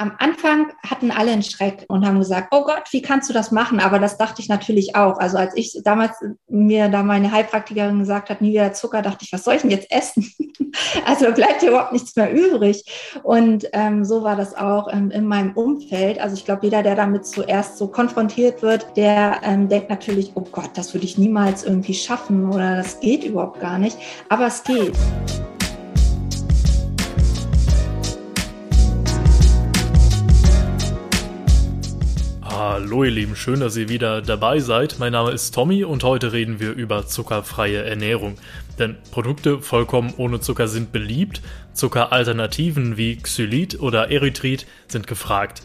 Am Anfang hatten alle einen Schreck und haben gesagt, oh Gott, wie kannst du das machen? Aber das dachte ich natürlich auch. Also als ich damals mir da meine Heilpraktikerin gesagt hat, nie wieder Zucker, dachte ich, was soll ich denn jetzt essen? also bleibt hier überhaupt nichts mehr übrig. Und ähm, so war das auch ähm, in meinem Umfeld. Also ich glaube, jeder, der damit zuerst so konfrontiert wird, der ähm, denkt natürlich, oh Gott, das würde ich niemals irgendwie schaffen oder das geht überhaupt gar nicht. Aber es geht. Hallo ihr Lieben, schön, dass ihr wieder dabei seid. Mein Name ist Tommy und heute reden wir über zuckerfreie Ernährung. Denn Produkte vollkommen ohne Zucker sind beliebt, Zuckeralternativen wie Xylit oder Erythrit sind gefragt.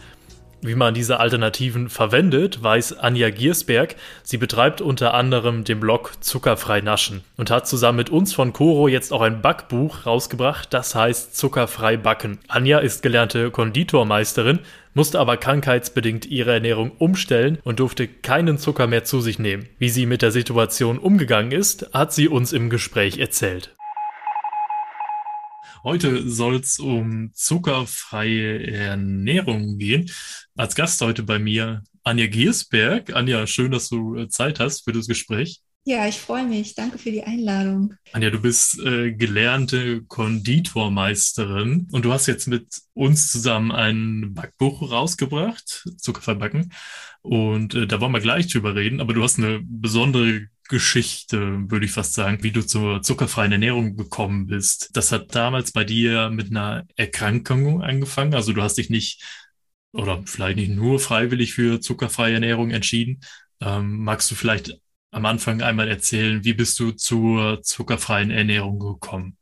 Wie man diese Alternativen verwendet, weiß Anja Giersberg. Sie betreibt unter anderem den Blog Zuckerfrei Naschen und hat zusammen mit uns von Coro jetzt auch ein Backbuch rausgebracht, das heißt Zuckerfrei Backen. Anja ist gelernte Konditormeisterin, musste aber krankheitsbedingt ihre Ernährung umstellen und durfte keinen Zucker mehr zu sich nehmen. Wie sie mit der Situation umgegangen ist, hat sie uns im Gespräch erzählt. Heute soll es um zuckerfreie Ernährung gehen. Als Gast heute bei mir Anja Giersberg. Anja, schön, dass du äh, Zeit hast für das Gespräch. Ja, ich freue mich. Danke für die Einladung. Anja, du bist äh, gelernte Konditormeisterin und du hast jetzt mit uns zusammen ein Backbuch rausgebracht, Zuckerfrei backen. Und äh, da wollen wir gleich drüber reden, aber du hast eine besondere Geschichte, würde ich fast sagen, wie du zur zuckerfreien Ernährung gekommen bist. Das hat damals bei dir mit einer Erkrankung angefangen. Also du hast dich nicht oder vielleicht nicht nur freiwillig für zuckerfreie Ernährung entschieden. Ähm, magst du vielleicht am Anfang einmal erzählen, wie bist du zur zuckerfreien Ernährung gekommen?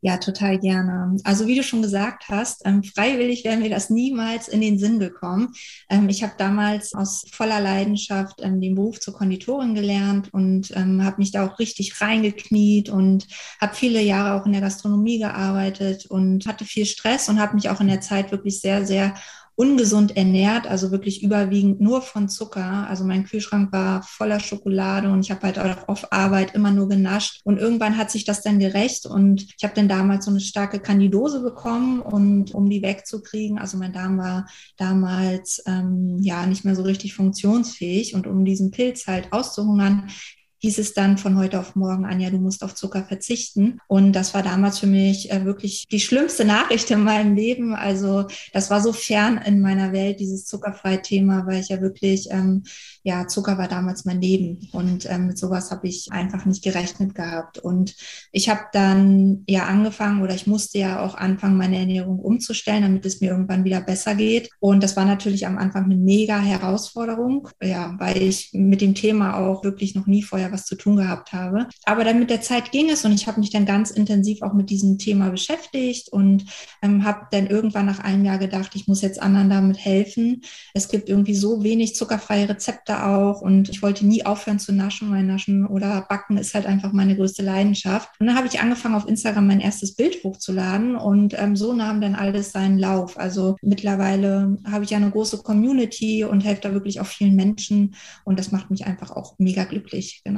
Ja, total gerne. Also wie du schon gesagt hast, ähm, freiwillig wäre mir das niemals in den Sinn gekommen. Ähm, ich habe damals aus voller Leidenschaft ähm, den Beruf zur Konditorin gelernt und ähm, habe mich da auch richtig reingekniet und habe viele Jahre auch in der Gastronomie gearbeitet und hatte viel Stress und habe mich auch in der Zeit wirklich sehr, sehr ungesund ernährt, also wirklich überwiegend nur von Zucker. Also mein Kühlschrank war voller Schokolade und ich habe halt auch auf Arbeit immer nur genascht. Und irgendwann hat sich das dann gerecht und ich habe dann damals so eine starke Kandidose bekommen und um die wegzukriegen, also mein Darm war damals ähm, ja nicht mehr so richtig funktionsfähig und um diesen Pilz halt auszuhungern, hieß es dann von heute auf morgen, Anja, du musst auf Zucker verzichten. Und das war damals für mich äh, wirklich die schlimmste Nachricht in meinem Leben. Also das war so fern in meiner Welt, dieses Zuckerfrei-Thema, weil ich ja wirklich, ähm, ja, Zucker war damals mein Leben. Und ähm, mit sowas habe ich einfach nicht gerechnet gehabt. Und ich habe dann ja angefangen oder ich musste ja auch anfangen, meine Ernährung umzustellen, damit es mir irgendwann wieder besser geht. Und das war natürlich am Anfang eine mega Herausforderung, ja, weil ich mit dem Thema auch wirklich noch nie vorher was zu tun gehabt habe. Aber dann mit der Zeit ging es und ich habe mich dann ganz intensiv auch mit diesem Thema beschäftigt und ähm, habe dann irgendwann nach einem Jahr gedacht, ich muss jetzt anderen damit helfen. Es gibt irgendwie so wenig zuckerfreie Rezepte auch und ich wollte nie aufhören zu naschen, weil Naschen oder Backen ist halt einfach meine größte Leidenschaft. Und dann habe ich angefangen, auf Instagram mein erstes Bild hochzuladen und ähm, so nahm dann alles seinen Lauf. Also mittlerweile habe ich ja eine große Community und helfe da wirklich auch vielen Menschen und das macht mich einfach auch mega glücklich. Genau.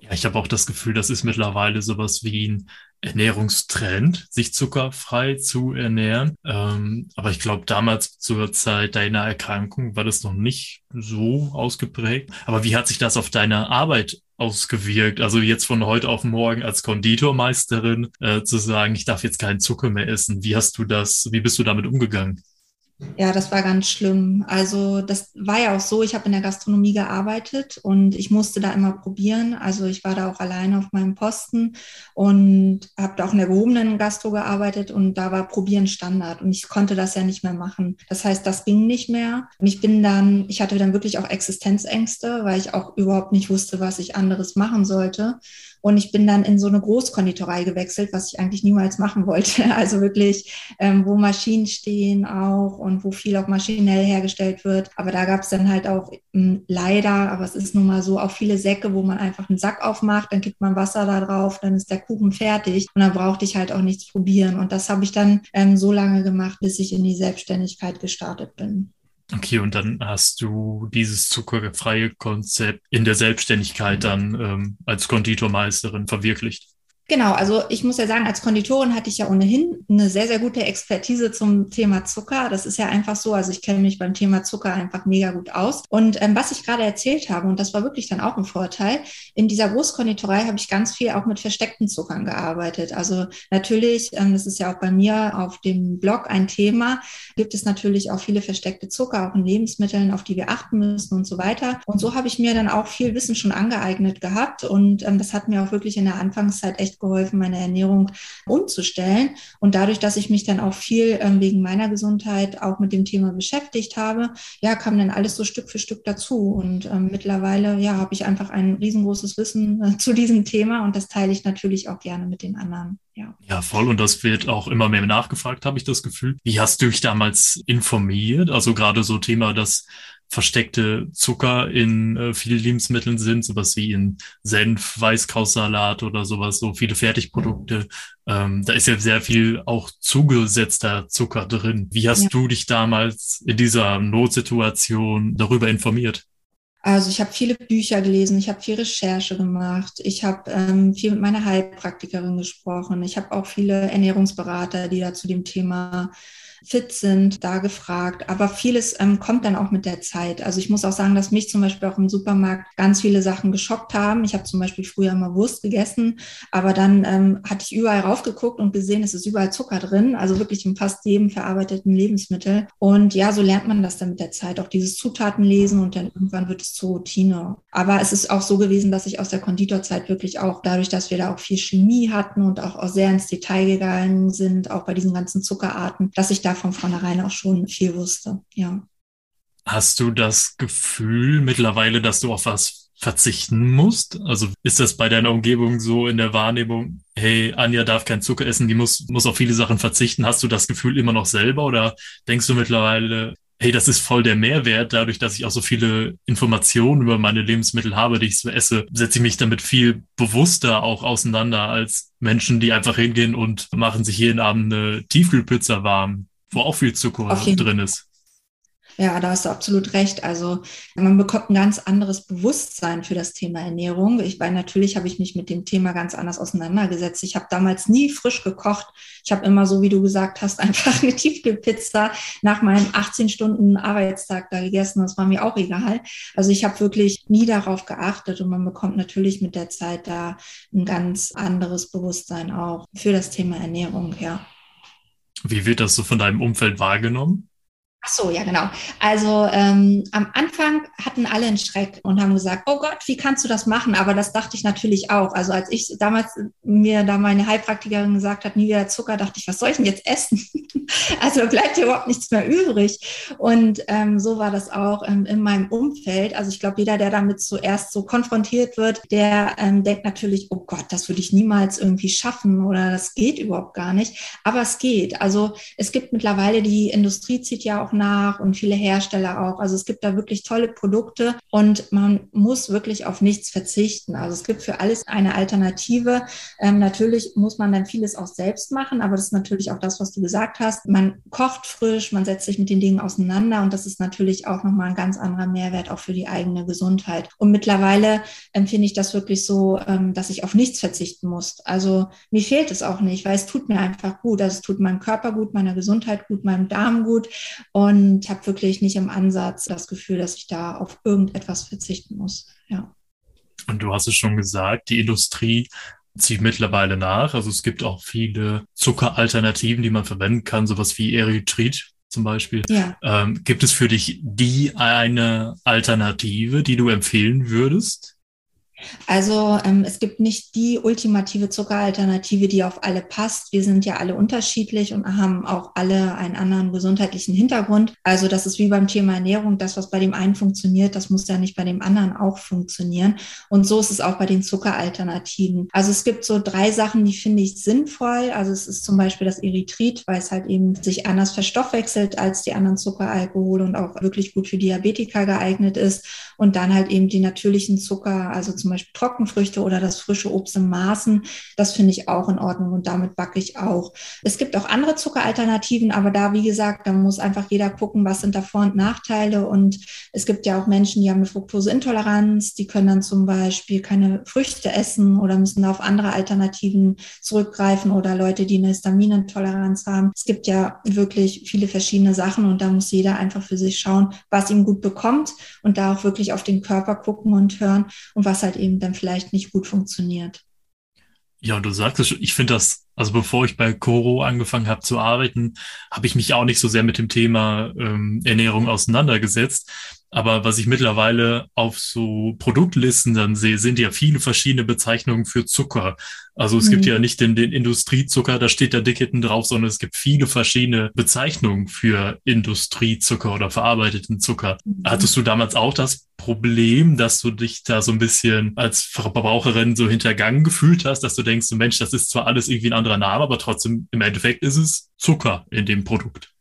Ja, ich habe auch das Gefühl, das ist mittlerweile sowas wie ein Ernährungstrend, sich zuckerfrei zu ernähren. Ähm, aber ich glaube, damals zur Zeit deiner Erkrankung war das noch nicht so ausgeprägt. Aber wie hat sich das auf deine Arbeit ausgewirkt? Also jetzt von heute auf morgen als Konditormeisterin äh, zu sagen, ich darf jetzt keinen Zucker mehr essen. Wie hast du das, wie bist du damit umgegangen? Ja, das war ganz schlimm. Also das war ja auch so, ich habe in der Gastronomie gearbeitet und ich musste da immer probieren. Also ich war da auch alleine auf meinem Posten und habe da auch in der gehobenen Gastro gearbeitet und da war Probieren Standard und ich konnte das ja nicht mehr machen. Das heißt, das ging nicht mehr. Und ich bin dann, ich hatte dann wirklich auch Existenzängste, weil ich auch überhaupt nicht wusste, was ich anderes machen sollte. Und ich bin dann in so eine Großkonditorei gewechselt, was ich eigentlich niemals machen wollte. Also wirklich, ähm, wo Maschinen stehen auch und wo viel auch maschinell hergestellt wird. Aber da gab es dann halt auch ähm, leider, aber es ist nun mal so, auch viele Säcke, wo man einfach einen Sack aufmacht, dann gibt man Wasser da drauf, dann ist der Kuchen fertig und dann brauchte ich halt auch nichts probieren. Und das habe ich dann ähm, so lange gemacht, bis ich in die Selbstständigkeit gestartet bin. Okay, und dann hast du dieses zuckerfreie Konzept in der Selbstständigkeit dann ähm, als Konditormeisterin verwirklicht. Genau, also ich muss ja sagen, als Konditorin hatte ich ja ohnehin eine sehr, sehr gute Expertise zum Thema Zucker. Das ist ja einfach so. Also ich kenne mich beim Thema Zucker einfach mega gut aus. Und ähm, was ich gerade erzählt habe, und das war wirklich dann auch ein Vorteil, in dieser Großkonditorei habe ich ganz viel auch mit versteckten Zuckern gearbeitet. Also natürlich, ähm, das ist ja auch bei mir auf dem Blog ein Thema, gibt es natürlich auch viele versteckte Zucker, auch in Lebensmitteln, auf die wir achten müssen und so weiter. Und so habe ich mir dann auch viel Wissen schon angeeignet gehabt. Und ähm, das hat mir auch wirklich in der Anfangszeit echt geholfen, meine Ernährung umzustellen. Und dadurch, dass ich mich dann auch viel ähm, wegen meiner Gesundheit auch mit dem Thema beschäftigt habe, ja, kam dann alles so Stück für Stück dazu. Und ähm, mittlerweile, ja, habe ich einfach ein riesengroßes Wissen äh, zu diesem Thema und das teile ich natürlich auch gerne mit den anderen. Ja. voll. Und das wird auch immer mehr nachgefragt, habe ich das Gefühl. Wie hast du dich damals informiert? Also gerade so Thema, dass versteckte Zucker in äh, vielen Lebensmitteln sind, sowas wie in Senf, Weißkrautsalat oder sowas, so viele Fertigprodukte. Ähm, da ist ja sehr viel auch zugesetzter Zucker drin. Wie hast ja. du dich damals in dieser Notsituation darüber informiert? Also ich habe viele Bücher gelesen, ich habe viel Recherche gemacht, ich habe ähm, viel mit meiner Heilpraktikerin gesprochen, ich habe auch viele Ernährungsberater, die da zu dem Thema fit sind, da gefragt. Aber vieles ähm, kommt dann auch mit der Zeit. Also ich muss auch sagen, dass mich zum Beispiel auch im Supermarkt ganz viele Sachen geschockt haben. Ich habe zum Beispiel früher immer Wurst gegessen, aber dann ähm, hatte ich überall raufgeguckt und gesehen, es ist überall Zucker drin, also wirklich in fast jedem verarbeiteten Lebensmittel. Und ja, so lernt man das dann mit der Zeit, auch dieses Zutatenlesen und dann irgendwann wird es zur Routine. Aber es ist auch so gewesen, dass ich aus der Konditorzeit wirklich auch dadurch, dass wir da auch viel Chemie hatten und auch, auch sehr ins Detail gegangen sind, auch bei diesen ganzen Zuckerarten, dass ich da von vornherein auch schon viel wusste, ja. Hast du das Gefühl mittlerweile, dass du auf was verzichten musst? Also ist das bei deiner Umgebung so in der Wahrnehmung, hey, Anja darf kein Zucker essen, die muss, muss auf viele Sachen verzichten. Hast du das Gefühl immer noch selber oder denkst du mittlerweile, hey, das ist voll der Mehrwert, dadurch, dass ich auch so viele Informationen über meine Lebensmittel habe, die ich so esse, setze ich mich damit viel bewusster auch auseinander als Menschen, die einfach hingehen und machen sich jeden Abend eine Tiefkühlpizza warm wo auch viel Zucker drin ist. Ja, da hast du absolut recht. Also man bekommt ein ganz anderes Bewusstsein für das Thema Ernährung. Ich weil natürlich habe ich mich mit dem Thema ganz anders auseinandergesetzt. Ich habe damals nie frisch gekocht. Ich habe immer so, wie du gesagt hast, einfach eine Tiefkühlpizza nach meinem 18 Stunden Arbeitstag da gegessen. Das war mir auch egal. Also ich habe wirklich nie darauf geachtet und man bekommt natürlich mit der Zeit da ein ganz anderes Bewusstsein auch für das Thema Ernährung, ja. Wie wird das so von deinem Umfeld wahrgenommen? Ach so, ja, genau. Also ähm, am Anfang hatten alle einen Schreck und haben gesagt, oh Gott, wie kannst du das machen? Aber das dachte ich natürlich auch. Also als ich damals mir da meine Heilpraktikerin gesagt hat, nie wieder Zucker, dachte ich, was soll ich denn jetzt essen? also bleibt hier überhaupt nichts mehr übrig. Und ähm, so war das auch ähm, in meinem Umfeld. Also ich glaube, jeder, der damit zuerst so konfrontiert wird, der ähm, denkt natürlich, oh Gott, das würde ich niemals irgendwie schaffen oder das geht überhaupt gar nicht. Aber es geht. Also es gibt mittlerweile, die Industrie zieht ja auch auch nach und viele Hersteller auch. Also es gibt da wirklich tolle Produkte und man muss wirklich auf nichts verzichten. Also es gibt für alles eine Alternative. Ähm, natürlich muss man dann vieles auch selbst machen, aber das ist natürlich auch das, was du gesagt hast. Man kocht frisch, man setzt sich mit den Dingen auseinander und das ist natürlich auch nochmal ein ganz anderer Mehrwert auch für die eigene Gesundheit. Und mittlerweile empfinde ich das wirklich so, ähm, dass ich auf nichts verzichten muss. Also mir fehlt es auch nicht, weil es tut mir einfach gut. Also es tut meinem Körper gut, meiner Gesundheit gut, meinem Darm gut habe wirklich nicht im Ansatz das Gefühl, dass ich da auf irgendetwas verzichten muss. Ja. Und du hast es schon gesagt, die Industrie zieht mittlerweile nach. Also es gibt auch viele Zuckeralternativen, die man verwenden kann, sowas wie Erythrit zum Beispiel. Ja. Ähm, gibt es für dich die eine Alternative, die du empfehlen würdest? Also ähm, es gibt nicht die ultimative Zuckeralternative, die auf alle passt. Wir sind ja alle unterschiedlich und haben auch alle einen anderen gesundheitlichen Hintergrund. Also das ist wie beim Thema Ernährung. Das, was bei dem einen funktioniert, das muss ja nicht bei dem anderen auch funktionieren. Und so ist es auch bei den Zuckeralternativen. Also es gibt so drei Sachen, die finde ich sinnvoll. Also es ist zum Beispiel das Erythrit, weil es halt eben sich anders verstoffwechselt als die anderen Zuckeralkohole und auch wirklich gut für Diabetiker geeignet ist. Und dann halt eben die natürlichen Zucker, also zum zum Beispiel Trockenfrüchte oder das frische Obst in Maßen. Das finde ich auch in Ordnung und damit backe ich auch. Es gibt auch andere Zuckeralternativen, aber da, wie gesagt, da muss einfach jeder gucken, was sind da Vor- und Nachteile. Und es gibt ja auch Menschen, die haben eine Fructoseintoleranz, die können dann zum Beispiel keine Früchte essen oder müssen auf andere Alternativen zurückgreifen oder Leute, die eine Histaminintoleranz haben. Es gibt ja wirklich viele verschiedene Sachen und da muss jeder einfach für sich schauen, was ihm gut bekommt und da auch wirklich auf den Körper gucken und hören und was halt eben dann vielleicht nicht gut funktioniert. Ja, du sagst es, ich finde das, also bevor ich bei Coro angefangen habe zu arbeiten, habe ich mich auch nicht so sehr mit dem Thema ähm, Ernährung auseinandergesetzt. Aber was ich mittlerweile auf so Produktlisten dann sehe, sind ja viele verschiedene Bezeichnungen für Zucker. Also es mhm. gibt ja nicht den, den Industriezucker, da steht da dick hinten drauf, sondern es gibt viele verschiedene Bezeichnungen für Industriezucker oder verarbeiteten Zucker. Mhm. Hattest du damals auch das Problem, dass du dich da so ein bisschen als Verbraucherin so hintergangen gefühlt hast, dass du denkst, Mensch, das ist zwar alles irgendwie ein anderer Name, aber trotzdem im Endeffekt ist es Zucker in dem Produkt.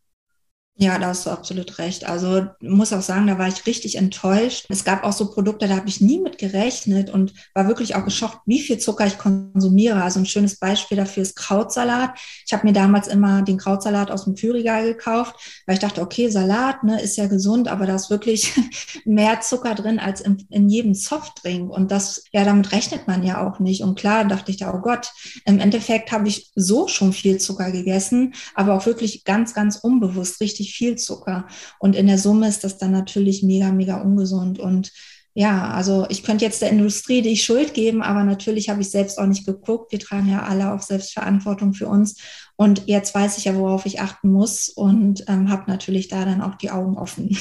Ja, da hast du absolut recht. Also muss auch sagen, da war ich richtig enttäuscht. Es gab auch so Produkte, da habe ich nie mit gerechnet und war wirklich auch geschockt, wie viel Zucker ich konsumiere. Also ein schönes Beispiel dafür ist Krautsalat. Ich habe mir damals immer den Krautsalat aus dem Kühlregal gekauft, weil ich dachte, okay, Salat ne, ist ja gesund, aber da ist wirklich mehr Zucker drin als in, in jedem Softdrink. Und das, ja, damit rechnet man ja auch nicht. Und klar dachte ich da, oh Gott, im Endeffekt habe ich so schon viel Zucker gegessen, aber auch wirklich ganz, ganz unbewusst richtig viel Zucker. Und in der Summe ist das dann natürlich mega, mega ungesund. Und ja, also ich könnte jetzt der Industrie die Schuld geben, aber natürlich habe ich selbst auch nicht geguckt. Wir tragen ja alle auch Selbstverantwortung für uns. Und jetzt weiß ich ja, worauf ich achten muss und ähm, habe natürlich da dann auch die Augen offen.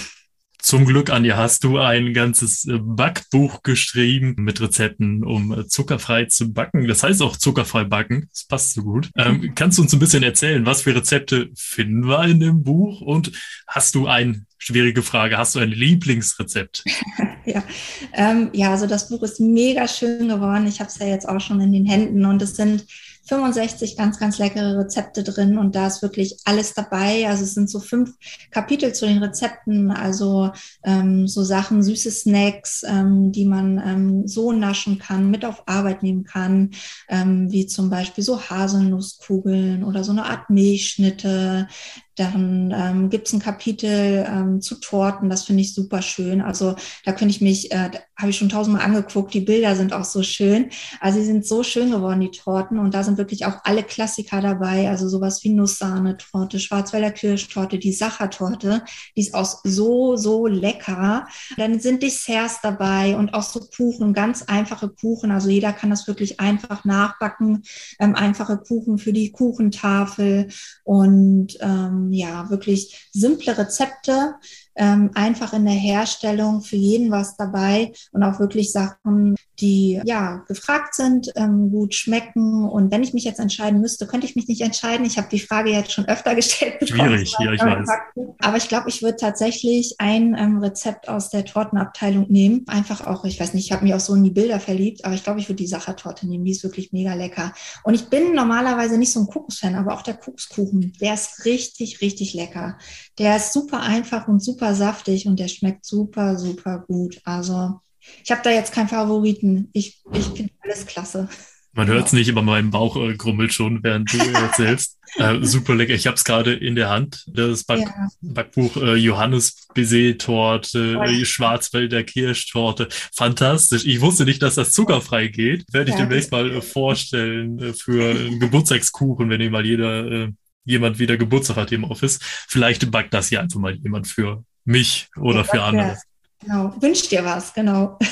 Zum Glück, Anja, hast du ein ganzes äh, Backbuch geschrieben mit Rezepten, um äh, zuckerfrei zu backen. Das heißt auch zuckerfrei backen. Das passt so gut. Ähm, kannst du uns ein bisschen erzählen, was für Rezepte finden wir in dem Buch? Und hast du ein, schwierige Frage, hast du ein Lieblingsrezept? ja. Ähm, ja, also das Buch ist mega schön geworden. Ich habe es ja jetzt auch schon in den Händen und es sind 65 ganz, ganz leckere Rezepte drin und da ist wirklich alles dabei. Also es sind so fünf Kapitel zu den Rezepten, also ähm, so Sachen, süße Snacks, ähm, die man ähm, so naschen kann, mit auf Arbeit nehmen kann, ähm, wie zum Beispiel so Haselnusskugeln oder so eine Art Milchschnitte, dann ähm, gibt es ein Kapitel ähm, zu Torten, das finde ich super schön. Also da könnte ich mich, äh, habe ich schon tausendmal angeguckt, die Bilder sind auch so schön. Also sie sind so schön geworden, die Torten. Und da sind wirklich auch alle Klassiker dabei. Also sowas wie Nusssahne-Torte, Schwarzwälder Kirschtorte, die Sachertorte, die ist auch so, so lecker. Dann sind Desserts dabei und auch so Kuchen, ganz einfache Kuchen. Also jeder kann das wirklich einfach nachbacken. Ähm, einfache Kuchen für die Kuchentafel und ähm, ja, wirklich simple Rezepte, ähm, einfach in der Herstellung für jeden was dabei und auch wirklich Sachen, die ja gefragt sind, ähm, gut schmecken. Und wenn ich mich jetzt entscheiden müsste, könnte ich mich nicht entscheiden. Ich habe die Frage jetzt schon öfter gestellt. Schwierig, ja, ich weiß. Aber ich glaube, ich würde tatsächlich ein ähm, Rezept aus der Tortenabteilung nehmen. Einfach auch, ich weiß nicht, ich habe mich auch so in die Bilder verliebt, aber ich glaube, ich würde die Sachertorte nehmen. Die ist wirklich mega lecker. Und ich bin normalerweise nicht so ein Kokosfan, aber auch der Kokoskuchen, der ist richtig, richtig lecker. Der ist super einfach und super saftig und der schmeckt super, super gut. Also ich habe da jetzt keinen Favoriten. Ich, ich finde alles klasse. Man hört es nicht, aber mein Bauch äh, grummelt schon, während du erzählst. äh, super lecker. Ich habe es gerade in der Hand, das Back ja. Backbuch äh, Johannes Baiser-Torte, äh, Schwarzwälder Kirschtorte. Fantastisch. Ich wusste nicht, dass das zuckerfrei geht. Werde ich ja, demnächst mal äh, vorstellen äh, für einen Geburtstagskuchen, wenn ihr mal jeder, äh, jemand wieder Geburtstag hat im Office. Vielleicht backt das hier einfach mal jemand für mich oder für andere. Genau, wünsch dir was, genau.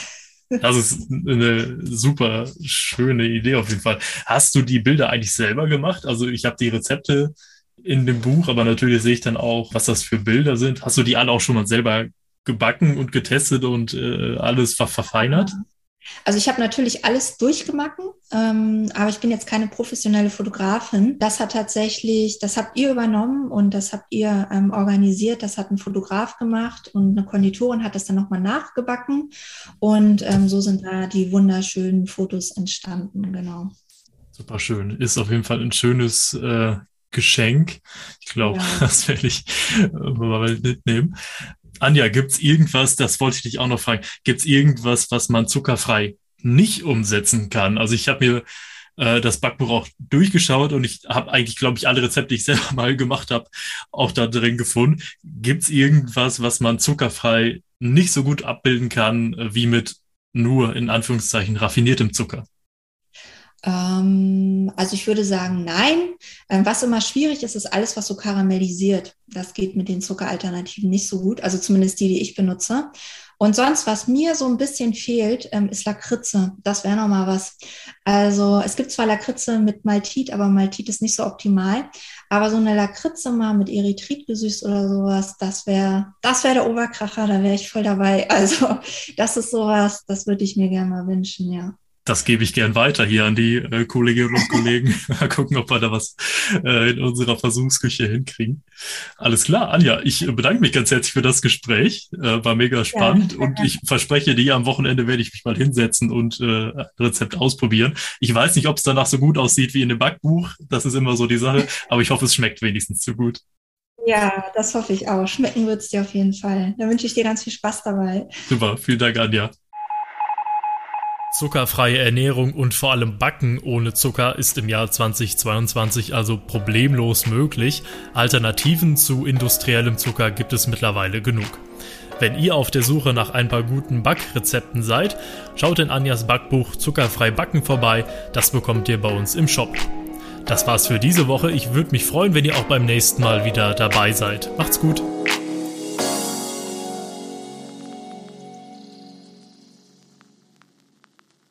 Das ist eine super schöne Idee auf jeden Fall. Hast du die Bilder eigentlich selber gemacht? Also ich habe die Rezepte in dem Buch, aber natürlich sehe ich dann auch, was das für Bilder sind. Hast du die alle auch schon mal selber gebacken und getestet und äh, alles ver verfeinert? Also ich habe natürlich alles durchgemacht, ähm, aber ich bin jetzt keine professionelle Fotografin. Das hat tatsächlich, das habt ihr übernommen und das habt ihr ähm, organisiert. Das hat ein Fotograf gemacht und eine Konditorin hat das dann nochmal nachgebacken. Und ähm, so sind da die wunderschönen Fotos entstanden, genau. Super schön. Ist auf jeden Fall ein schönes äh, Geschenk. Ich glaube, ja. das werde ich äh, mal mitnehmen. Anja, gibt's irgendwas, das wollte ich dich auch noch fragen, gibt's irgendwas, was man zuckerfrei nicht umsetzen kann. Also ich habe mir äh, das Backbuch auch durchgeschaut und ich habe eigentlich, glaube ich, alle Rezepte, die ich selber mal gemacht habe, auch da drin gefunden. Gibt es irgendwas, was man zuckerfrei nicht so gut abbilden kann, äh, wie mit nur in Anführungszeichen raffiniertem Zucker? Ähm, also ich würde sagen, nein. Ähm, was immer schwierig ist, ist alles, was so karamellisiert. Das geht mit den Zuckeralternativen nicht so gut, also zumindest die, die ich benutze. Und sonst, was mir so ein bisschen fehlt, ähm, ist Lakritze. Das wäre nochmal was. Also es gibt zwar Lakritze mit Maltit, aber Maltit ist nicht so optimal. Aber so eine Lakritze mal mit Erythrit gesüßt oder sowas, das wäre das wäre der Oberkracher, da wäre ich voll dabei. Also das ist sowas, das würde ich mir gerne mal wünschen, ja das gebe ich gern weiter hier an die äh, Kolleginnen und Kollegen. Mal gucken, ob wir da was äh, in unserer Versuchsküche hinkriegen. Alles klar, Anja, ich bedanke mich ganz herzlich für das Gespräch. Äh, war mega spannend ja, und ich verspreche dir, am Wochenende werde ich mich mal hinsetzen und äh, ein Rezept ausprobieren. Ich weiß nicht, ob es danach so gut aussieht wie in dem Backbuch. Das ist immer so die Sache, aber ich hoffe, es schmeckt wenigstens so gut. Ja, das hoffe ich auch. Schmecken wird es dir auf jeden Fall. Da wünsche ich dir ganz viel Spaß dabei. Super, vielen Dank, Anja. Zuckerfreie Ernährung und vor allem Backen ohne Zucker ist im Jahr 2022 also problemlos möglich. Alternativen zu industriellem Zucker gibt es mittlerweile genug. Wenn ihr auf der Suche nach ein paar guten Backrezepten seid, schaut in Anjas Backbuch Zuckerfrei Backen vorbei, das bekommt ihr bei uns im Shop. Das war's für diese Woche, ich würde mich freuen, wenn ihr auch beim nächsten Mal wieder dabei seid. Macht's gut!